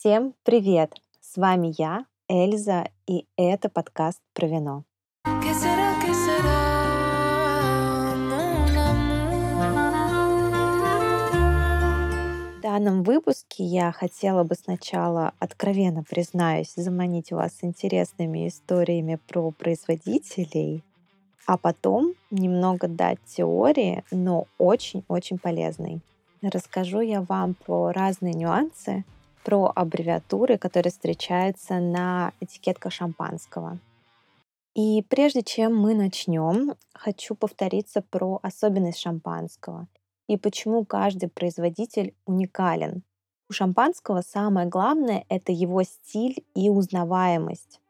Всем привет! С вами я, Эльза, и это подкаст про вино. В данном выпуске я хотела бы сначала, откровенно признаюсь, заманить вас интересными историями про производителей, а потом немного дать теории, но очень-очень полезной. Расскажу я вам про разные нюансы, про аббревиатуры, которые встречаются на этикетках шампанского. И прежде чем мы начнем, хочу повториться про особенность шампанского и почему каждый производитель уникален. У шампанского самое главное — это его стиль и узнаваемость.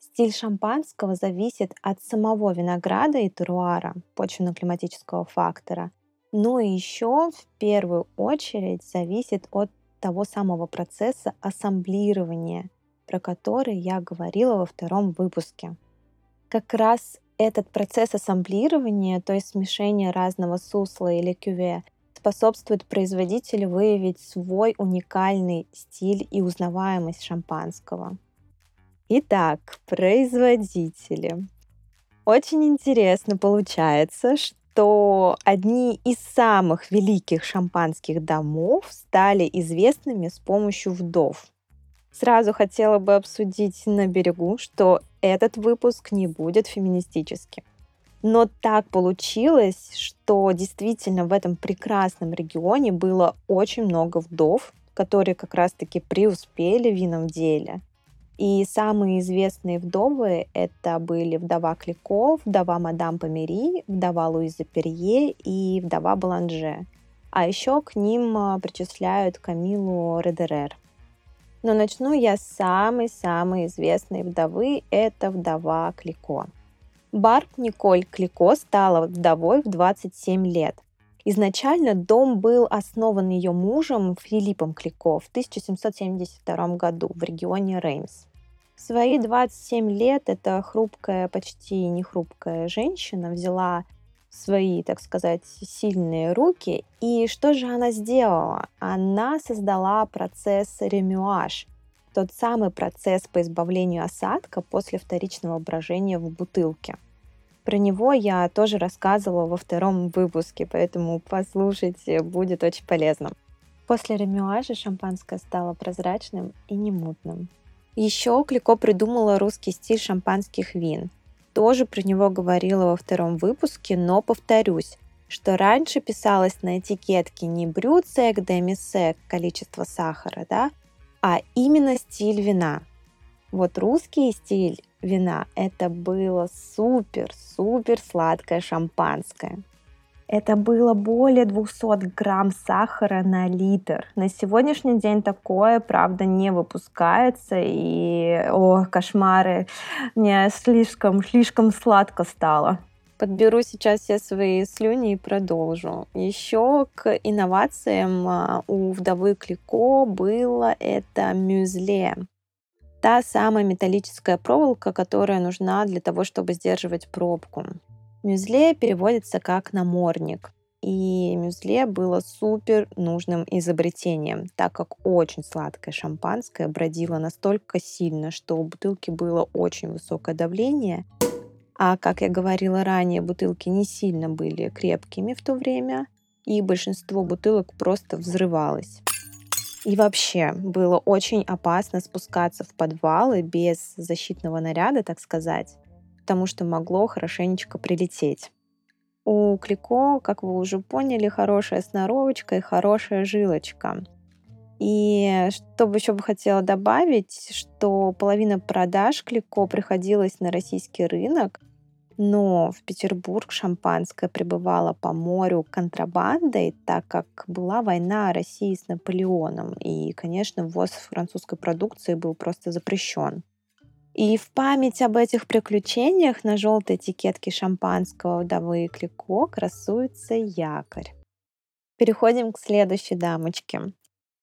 Стиль шампанского зависит от самого винограда и теруара, почвенно-климатического фактора, но еще в первую очередь зависит от того самого процесса ассамблирования, про который я говорила во втором выпуске. Как раз этот процесс ассамблирования, то есть смешения разного сусла или кюве, способствует производителю выявить свой уникальный стиль и узнаваемость шампанского. Итак, производители. Очень интересно получается, что что одни из самых великих шампанских домов стали известными с помощью вдов. Сразу хотела бы обсудить на берегу, что этот выпуск не будет феминистическим. Но так получилось, что действительно в этом прекрасном регионе было очень много вдов, которые как раз-таки преуспели в винном деле – и самые известные вдовы это были вдова Клико, вдова мадам Помери, вдова Луиза Перье и вдова Баланже. А еще к ним а, причисляют Камилу Редерер. Но начну я с самой-самой известной вдовы, это вдова Клико. Барб Николь Клико стала вдовой в 27 лет. Изначально дом был основан ее мужем Филиппом Клико в 1772 году в регионе Реймс. В свои 27 лет эта хрупкая, почти не хрупкая женщина взяла свои, так сказать, сильные руки. И что же она сделала? Она создала процесс ремюаж, тот самый процесс по избавлению осадка после вторичного брожения в бутылке. Про него я тоже рассказывала во втором выпуске, поэтому послушайте, будет очень полезно. После ремюажа шампанское стало прозрачным и немутным. Еще Клико придумала русский стиль шампанских вин. Тоже про него говорила во втором выпуске, но повторюсь, что раньше писалось на этикетке не брюцек, демисек, количество сахара, да, а именно стиль вина. Вот русский стиль вина это было супер-супер сладкое шампанское. Это было более 200 грамм сахара на литр. На сегодняшний день такое, правда, не выпускается. И, о, кошмары, мне слишком, слишком сладко стало. Подберу сейчас все свои слюни и продолжу. Еще к инновациям а, у вдовы Клико было это мюзле та самая металлическая проволока, которая нужна для того, чтобы сдерживать пробку. Мюзле переводится как намордник. И мюзле было супер нужным изобретением, так как очень сладкое шампанское бродило настолько сильно, что у бутылки было очень высокое давление. А, как я говорила ранее, бутылки не сильно были крепкими в то время, и большинство бутылок просто взрывалось. И вообще было очень опасно спускаться в подвалы без защитного наряда, так сказать, потому что могло хорошенечко прилететь. У Клико, как вы уже поняли, хорошая сноровочка и хорошая жилочка. И что бы еще бы хотела добавить, что половина продаж Клико приходилась на российский рынок, но в Петербург шампанское прибывало по морю контрабандой, так как была война России с Наполеоном. И, конечно, ввоз французской продукции был просто запрещен. И в память об этих приключениях на желтой этикетке шампанского вдовы Клико красуется якорь. Переходим к следующей дамочке.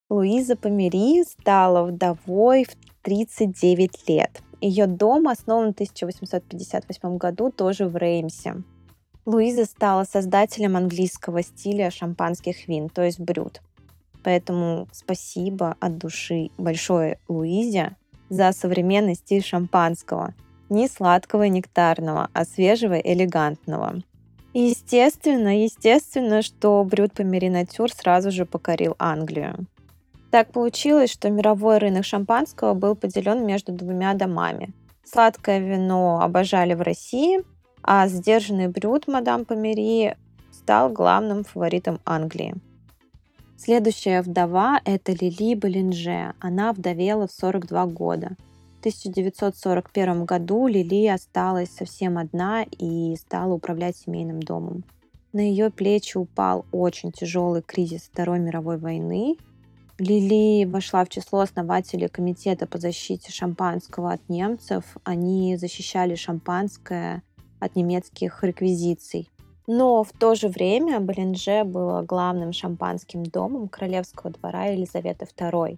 Луиза Помери стала вдовой в 39 лет – ее дом основан в 1858 году тоже в Реймсе. Луиза стала создателем английского стиля шампанских вин, то есть брют. Поэтому спасибо от души большое Луизе за современный стиль шампанского. Не сладкого и нектарного, а свежего и элегантного. Естественно, естественно, что Брюд Померинатюр сразу же покорил Англию. Так получилось, что мировой рынок шампанского был поделен между двумя домами. Сладкое вино обожали в России, а сдержанный брюд мадам Помери стал главным фаворитом Англии. Следующая вдова – это Лили Болинже. Она вдовела в 42 года. В 1941 году Лили осталась совсем одна и стала управлять семейным домом. На ее плечи упал очень тяжелый кризис Второй мировой войны. Лили вошла в число основателей Комитета по защите шампанского от немцев. Они защищали шампанское от немецких реквизиций. Но в то же время Болинже было главным шампанским домом королевского двора Елизаветы II.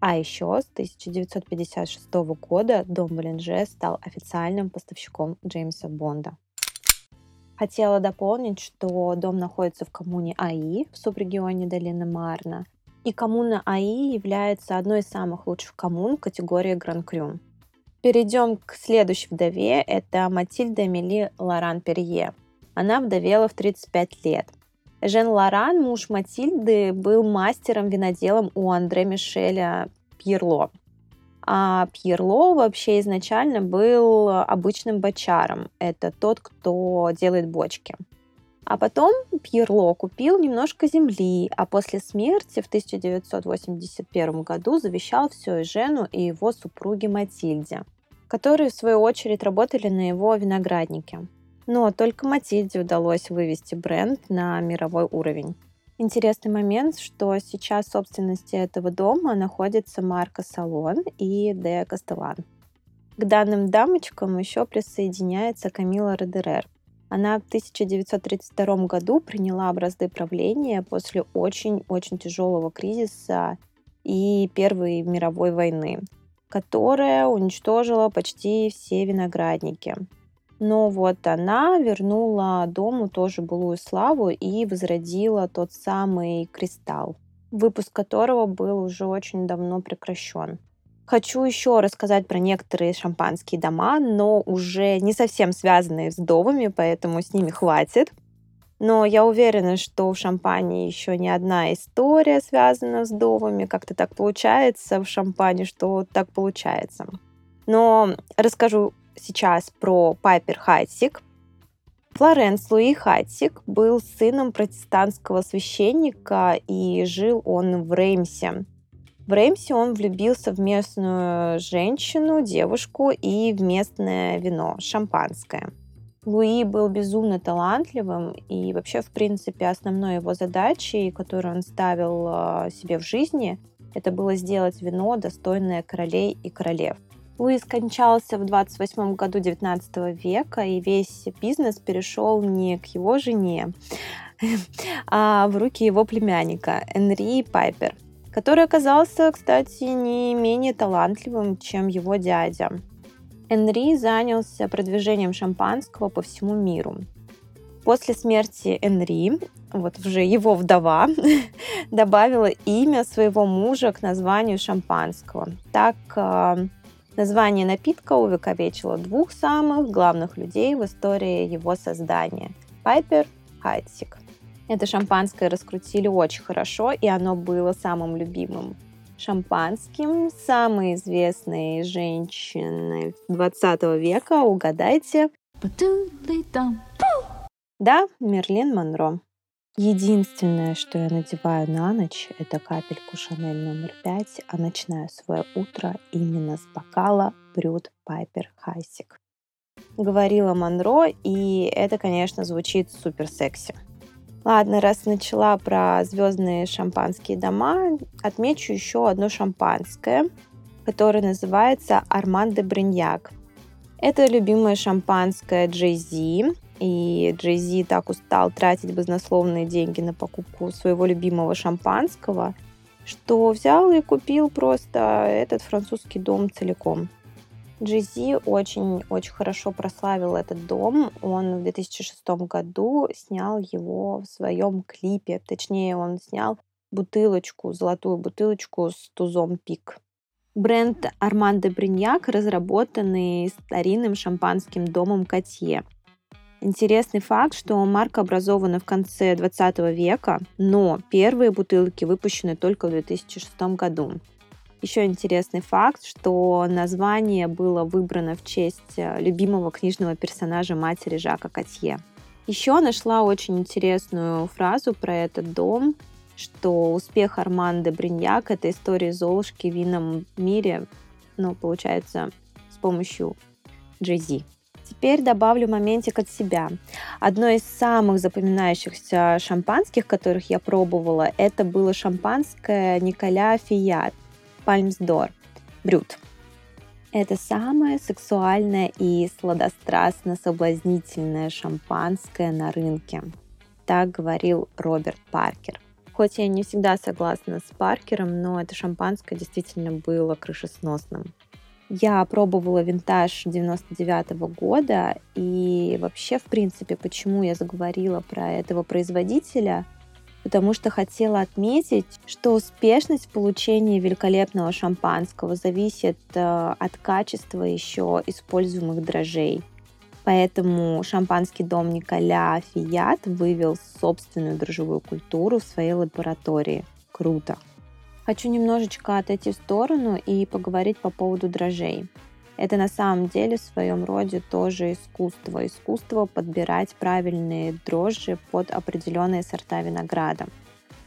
А еще с 1956 года дом Болинже стал официальным поставщиком Джеймса Бонда. Хотела дополнить, что дом находится в коммуне АИ в субрегионе долины Марна, и коммуна АИ является одной из самых лучших коммун категории Гран-Крю. Перейдем к следующей вдове, это Матильда Эмили Лоран Перье – она вдовела в 35 лет. Жен Лоран, муж Матильды, был мастером-виноделом у Андре Мишеля Пьерло. А Пьерло вообще изначально был обычным бочаром. Это тот, кто делает бочки. А потом Пьерло купил немножко земли, а после смерти в 1981 году завещал все Жену и его супруге Матильде, которые в свою очередь работали на его винограднике. Но только Матильде удалось вывести бренд на мировой уровень. Интересный момент, что сейчас в собственности этого дома находится марка Салон и Де Кастелан. К данным дамочкам еще присоединяется Камила Родерер. Она в 1932 году приняла образцы правления после очень-очень тяжелого кризиса и Первой мировой войны, которая уничтожила почти все виноградники. Но вот она вернула дому тоже былую славу и возродила тот самый кристалл, выпуск которого был уже очень давно прекращен. Хочу еще рассказать про некоторые шампанские дома, но уже не совсем связанные с вдовами, поэтому с ними хватит. Но я уверена, что в шампане еще не одна история связана с вдовами. Как-то так получается в шампане, что так получается. Но расскажу сейчас про Пайпер Хатсик. Флоренс Луи Хатсик был сыном протестантского священника и жил он в Реймсе. В Реймсе он влюбился в местную женщину, девушку и в местное вино, шампанское. Луи был безумно талантливым, и вообще, в принципе, основной его задачей, которую он ставил а, себе в жизни, это было сделать вино, достойное королей и королев. Луи скончался в 28 году 19 века, и весь бизнес перешел не к его жене, а в руки его племянника Энри Пайпер, который оказался, кстати, не менее талантливым, чем его дядя. Энри занялся продвижением шампанского по всему миру. После смерти Энри, вот уже его вдова, добавила имя своего мужа к названию шампанского. Так а, Название напитка увековечило двух самых главных людей в истории его создания – Пайпер Хайтсик. Это шампанское раскрутили очень хорошо, и оно было самым любимым шампанским самой известной женщины 20 века. Угадайте. Да, Мерлин Монро. Единственное, что я надеваю на ночь, это капельку Шанель номер пять, а начинаю свое утро именно с бокала Брюд Пайпер Хайсик. Говорила Монро, и это, конечно, звучит супер секси. Ладно, раз начала про звездные шампанские дома, отмечу еще одно шампанское, которое называется Арман де Бриньяк. Это любимое шампанское Джей Зи, и Джей Зи так устал тратить баснословные деньги на покупку своего любимого шампанского, что взял и купил просто этот французский дом целиком. Джей Зи очень-очень хорошо прославил этот дом. Он в 2006 году снял его в своем клипе. Точнее, он снял бутылочку, золотую бутылочку с тузом пик. Бренд Арман де Бриньяк, разработанный старинным шампанским домом Котье. Интересный факт, что марка образована в конце 20 века, но первые бутылки выпущены только в 2006 году. Еще интересный факт, что название было выбрано в честь э, любимого книжного персонажа матери Жака Котье. Еще нашла очень интересную фразу про этот дом, что успех Арманды Бриньяк — это история Золушки в винном мире, ну, получается, с помощью Джей Теперь добавлю моментик от себя. Одно из самых запоминающихся шампанских, которых я пробовала, это было шампанское Николя Фият Пальмсдор Брют. Это самое сексуальное и сладострастно-соблазнительное шампанское на рынке. Так говорил Роберт Паркер. Хоть я не всегда согласна с Паркером, но это шампанское действительно было крышесносным. Я пробовала винтаж 99 -го года, и вообще, в принципе, почему я заговорила про этого производителя, потому что хотела отметить, что успешность получения великолепного шампанского зависит э, от качества еще используемых дрожжей. Поэтому шампанский дом Николя Фият вывел собственную дрожжевую культуру в своей лаборатории. Круто! Хочу немножечко отойти в сторону и поговорить по поводу дрожжей. Это на самом деле в своем роде тоже искусство. Искусство подбирать правильные дрожжи под определенные сорта винограда.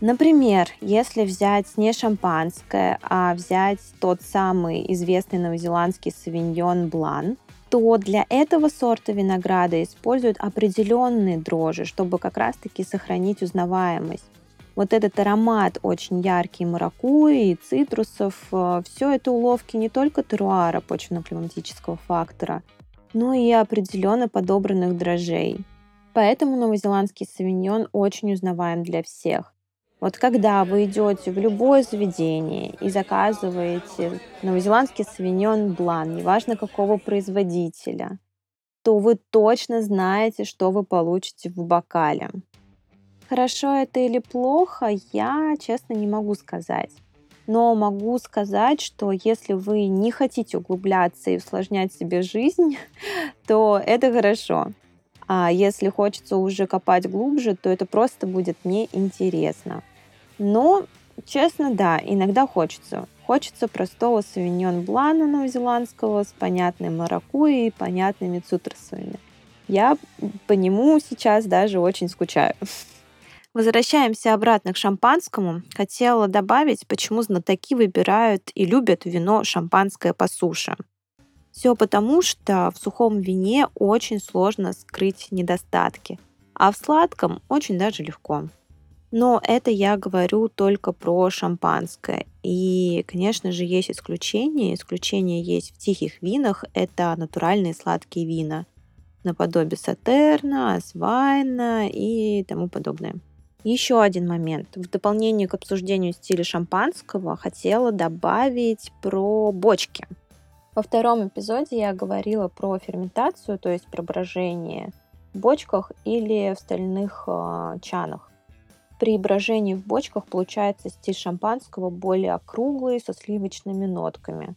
Например, если взять не шампанское, а взять тот самый известный новозеландский савиньон блан, то для этого сорта винограда используют определенные дрожжи, чтобы как раз-таки сохранить узнаваемость вот этот аромат очень яркий маракуйи и цитрусов, э, все это уловки не только теруара почвенно-климатического фактора, но и определенно подобранных дрожжей. Поэтому новозеландский савиньон очень узнаваем для всех. Вот когда вы идете в любое заведение и заказываете новозеландский савиньон блан, неважно какого производителя, то вы точно знаете, что вы получите в бокале. Хорошо это или плохо, я, честно, не могу сказать. Но могу сказать, что если вы не хотите углубляться и усложнять себе жизнь, то это хорошо. А если хочется уже копать глубже, то это просто будет неинтересно. Но, честно, да, иногда хочется. Хочется простого савиньон блана новозеландского с понятной маракуйей и понятными цитрусовыми. Я по нему сейчас даже очень скучаю. Возвращаемся обратно к шампанскому. Хотела добавить, почему знатоки выбирают и любят вино шампанское по суше. Все потому, что в сухом вине очень сложно скрыть недостатки, а в сладком очень даже легко. Но это я говорю только про шампанское. И, конечно же, есть исключения. Исключения есть в тихих винах. Это натуральные сладкие вина. Наподобие Сатерна, Асвайна и тому подобное. Еще один момент. В дополнение к обсуждению стиля шампанского хотела добавить про бочки. Во втором эпизоде я говорила про ферментацию, то есть про брожение в бочках или в стальных э, чанах. При брожении в бочках получается стиль шампанского более округлый, со сливочными нотками.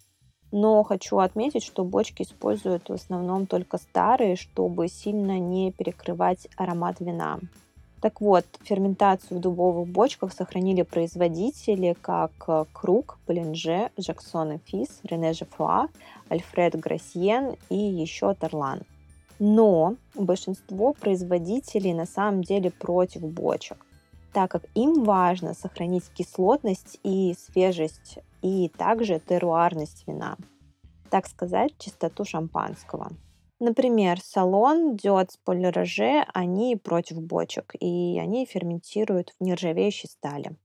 Но хочу отметить, что бочки используют в основном только старые, чтобы сильно не перекрывать аромат вина. Так вот, ферментацию в дубовых бочках сохранили производители, как э, Круг, Полинже, Жаксон и Фис, Рене Жефруа, Альфред Грассиен и еще Тарлан. Но большинство производителей на самом деле против бочек, так как им важно сохранить кислотность и свежесть, и также теруарность вина, так сказать, чистоту шампанского. Например, салон, диод, полироже, они против бочек, и они ферментируют в нержавеющей стали.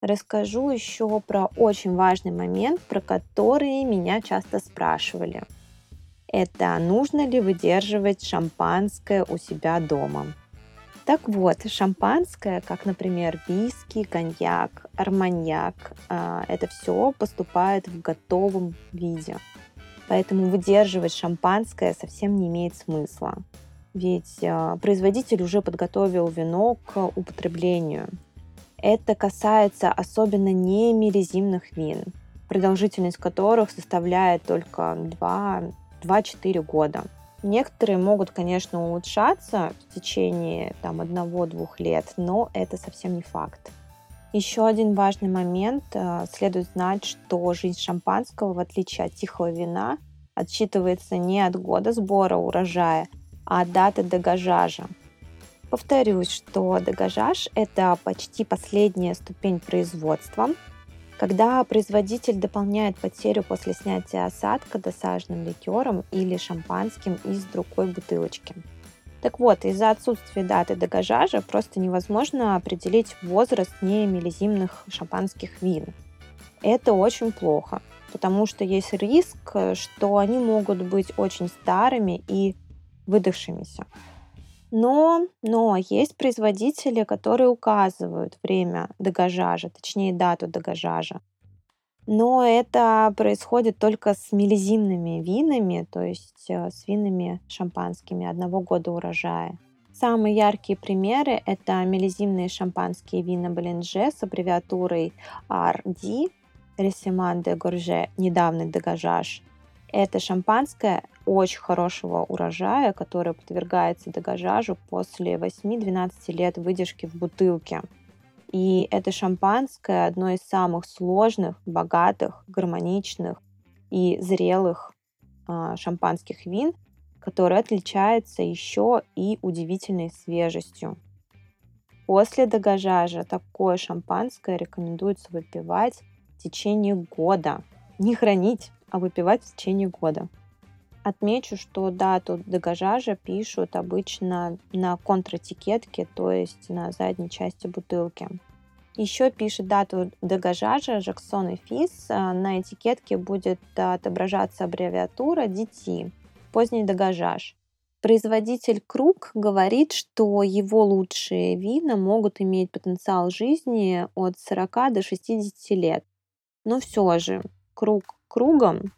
Расскажу еще про очень важный момент, про который меня часто спрашивали. Это нужно ли выдерживать шампанское у себя дома? Так вот, шампанское, как, например, виски, коньяк, арманьяк, а, это все поступает в готовом виде. Поэтому выдерживать шампанское совсем не имеет смысла. Ведь э, производитель уже подготовил вино к употреблению. Это касается особенно не мелизимных вин, продолжительность которых составляет только 2-4 года. Некоторые могут, конечно, улучшаться в течение там, одного-двух лет, но это совсем не факт. Еще один важный момент. Э, следует знать, что жизнь шампанского, в отличие от тихого вина, отсчитывается не от года сбора урожая, а от даты дегажажа. Повторюсь, что дегажаж – это почти последняя ступень производства, когда производитель дополняет потерю после снятия осадка досаженным ликером или шампанским из другой бутылочки. Так вот, из-за отсутствия даты дегажажа просто невозможно определить возраст немелизимных шампанских вин. Это очень плохо, потому что есть риск, что они могут быть очень старыми и выдохшимися. Но, но есть производители, которые указывают время дегажажа, точнее дату дегажажа. Но это происходит только с мелизимными винами, то есть э, с винами шампанскими одного года урожая. Самые яркие примеры – это мелизимные шампанские вина Баленже с аббревиатурой RD, Ресиман де Горже, недавний дегажаж. Это шампанское очень хорошего урожая, который подвергается дегажажу после 8-12 лет выдержки в бутылке. И это шампанское одно из самых сложных, богатых, гармоничных и зрелых э, шампанских вин, которое отличается еще и удивительной свежестью. После дегажажа такое шампанское рекомендуется выпивать в течение года. Не хранить, а выпивать в течение года. Отмечу, что дату дегажажа пишут обычно на контратикетке, то есть на задней части бутылки. Еще пишет дату дегажажа Жаксон и Фис. А, на этикетке будет отображаться аббревиатура DT, поздний дегажаж. Производитель Круг говорит, что его лучшие вина могут иметь потенциал жизни от 40 до 60 лет. Но все же, круг кругом,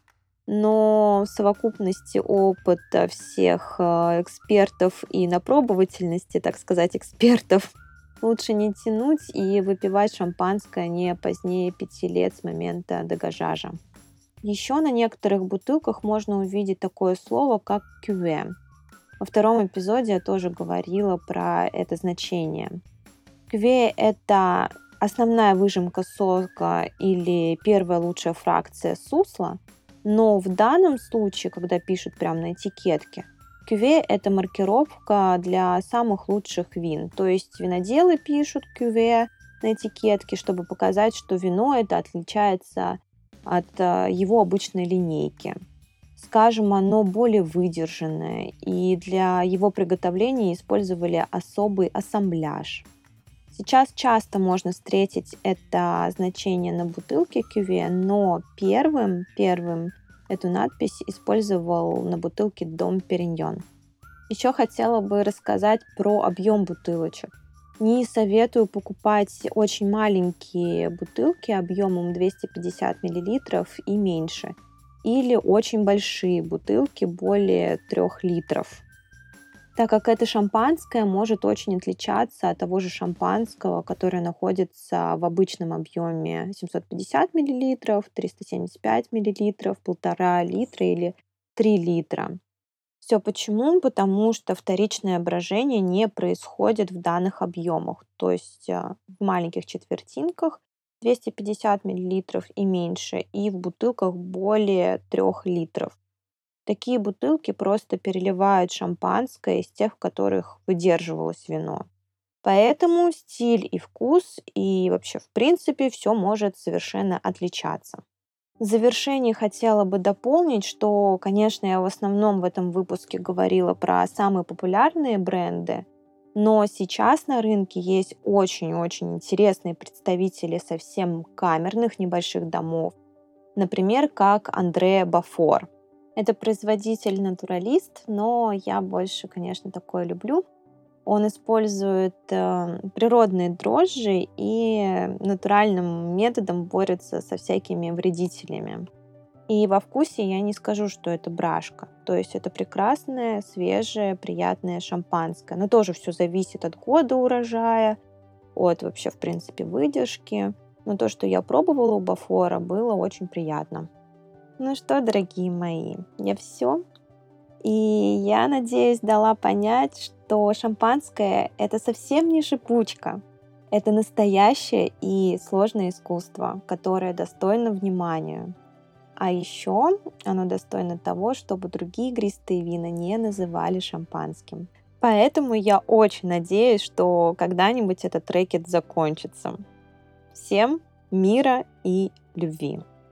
но в совокупности опыта всех э, экспертов и напробовательности, так сказать, экспертов, лучше не тянуть и выпивать шампанское не позднее пяти лет с момента дегажажа. Еще на некоторых бутылках можно увидеть такое слово, как кюве. Во втором эпизоде я тоже говорила про это значение. Кюве – это основная выжимка сока или первая лучшая фракция сусла – но в данном случае, когда пишут прямо на этикетке, кюве – это маркировка для самых лучших вин. То есть виноделы пишут кюве на этикетке, чтобы показать, что вино это отличается от э, его обычной линейки. Скажем, оно более выдержанное, и для его приготовления использовали особый ассамбляж. Сейчас часто можно встретить это значение на бутылке кюве, но первым, первым эту надпись использовал на бутылке Дом Периньон. Еще хотела бы рассказать про объем бутылочек. Не советую покупать очень маленькие бутылки объемом 250 мл и меньше, или очень большие бутылки более 3 литров так как это шампанское может очень отличаться от того же шампанского, которое находится в обычном объеме 750 мл, 375 мл, 1,5 литра или 3 литра. Все почему? Потому что вторичное брожение не происходит в данных объемах, то есть а, в маленьких четвертинках 250 мл и меньше, и в бутылках более 3 литров. Такие бутылки просто переливают шампанское из тех, в которых выдерживалось вино. Поэтому стиль и вкус, и вообще в принципе все может совершенно отличаться. В завершении хотела бы дополнить, что, конечно, я в основном в этом выпуске говорила про самые популярные бренды, но сейчас на рынке есть очень-очень интересные представители совсем камерных небольших домов, например, как Андре Бафор – это производитель-натуралист, но я больше, конечно, такое люблю. Он использует э, природные дрожжи и натуральным методом борется со всякими вредителями. И во вкусе я не скажу, что это брашка. То есть это прекрасное, свежее, приятное шампанское. Но тоже все зависит от года урожая, от вообще, в принципе, выдержки. Но то, что я пробовала у Бафора, было очень приятно. Ну что, дорогие мои, я все. И я надеюсь, дала понять, что шампанское это совсем не шипучка. Это настоящее и сложное искусство, которое достойно внимания. А еще оно достойно того, чтобы другие игристые вина не называли шампанским. Поэтому я очень надеюсь, что когда-нибудь этот рэкет закончится. Всем мира и любви!